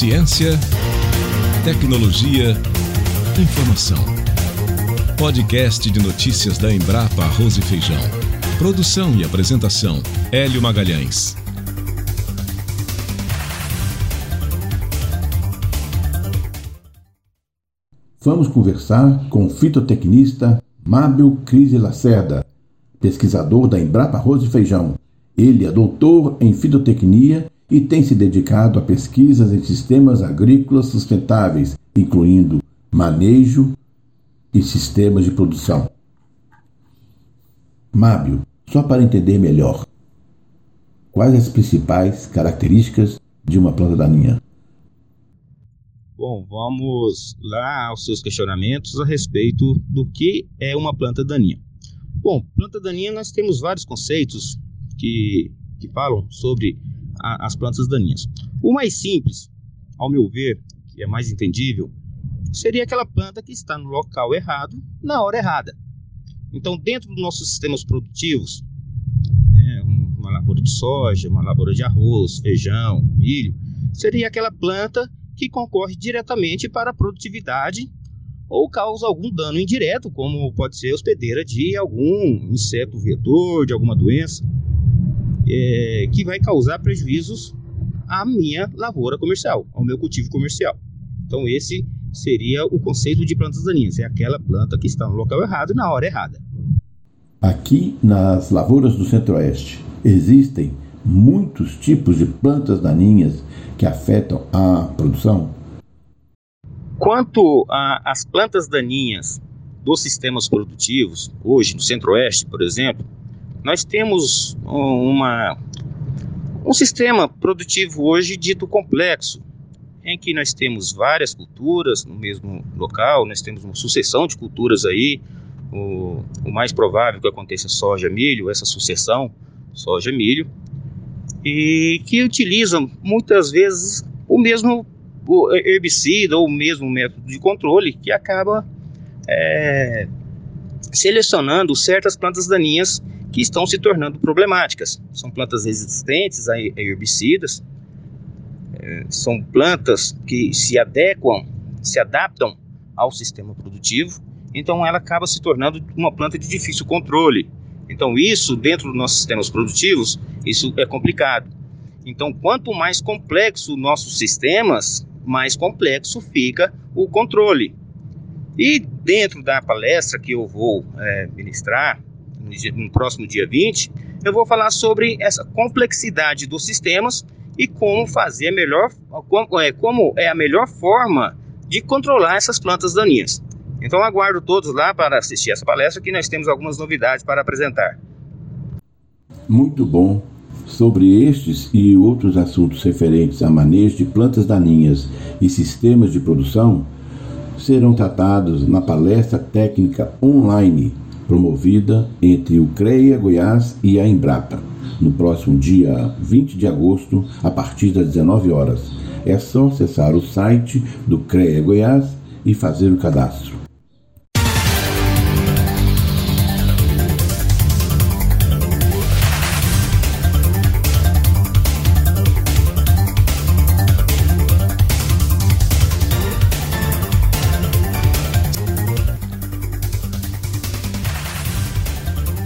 Ciência, tecnologia, informação. Podcast de notícias da Embrapa Arroz e Feijão. Produção e apresentação: Hélio Magalhães. Vamos conversar com o fitotecnista Mábio Crise Lacerda, pesquisador da Embrapa Arroz e Feijão. Ele é doutor em fitotecnia e tem se dedicado a pesquisas em sistemas agrícolas sustentáveis, incluindo manejo e sistemas de produção. Mábio, só para entender melhor, quais as principais características de uma planta daninha? Bom, vamos lá aos seus questionamentos a respeito do que é uma planta daninha. Bom, planta daninha nós temos vários conceitos que, que falam sobre as plantas daninhas. O mais simples, ao meu ver, que é mais entendível, seria aquela planta que está no local errado, na hora errada. Então, dentro dos nossos sistemas produtivos, né, uma lavoura de soja, uma lavoura de arroz, feijão, milho, seria aquela planta que concorre diretamente para a produtividade ou causa algum dano indireto, como pode ser hospedeira de algum inseto vetor, de alguma doença é, que vai causar prejuízos à minha lavoura comercial, ao meu cultivo comercial. Então, esse seria o conceito de plantas daninhas: é aquela planta que está no local errado e na hora errada. Aqui nas lavouras do Centro-Oeste existem muitos tipos de plantas daninhas que afetam a produção? Quanto às plantas daninhas dos sistemas produtivos, hoje no Centro-Oeste, por exemplo, nós temos uma, um sistema produtivo hoje dito complexo, em que nós temos várias culturas no mesmo local, nós temos uma sucessão de culturas aí, o, o mais provável que aconteça soja, milho, essa sucessão, soja, milho, e que utilizam muitas vezes o mesmo herbicida ou o mesmo método de controle que acaba é, selecionando certas plantas daninhas que estão se tornando problemáticas. São plantas resistentes a herbicidas, é, são plantas que se adequam, se adaptam ao sistema produtivo, então ela acaba se tornando uma planta de difícil controle. Então isso, dentro dos nossos sistemas produtivos, isso é complicado. Então, quanto mais complexo nossos sistemas, mais complexo fica o controle. E dentro da palestra que eu vou é, ministrar, no, próximo dia 20, eu vou falar sobre essa complexidade dos sistemas e como fazer melhor, como é, como é a melhor forma de controlar essas plantas daninhas. Então aguardo todos lá para assistir essa palestra que nós temos algumas novidades para apresentar. Muito bom. Sobre estes e outros assuntos referentes a manejo de plantas daninhas e sistemas de produção serão tratados na palestra técnica online promovida entre o CREA Goiás e a Embrapa, no próximo dia 20 de agosto, a partir das 19 horas. É só acessar o site do CREA Goiás e fazer o cadastro.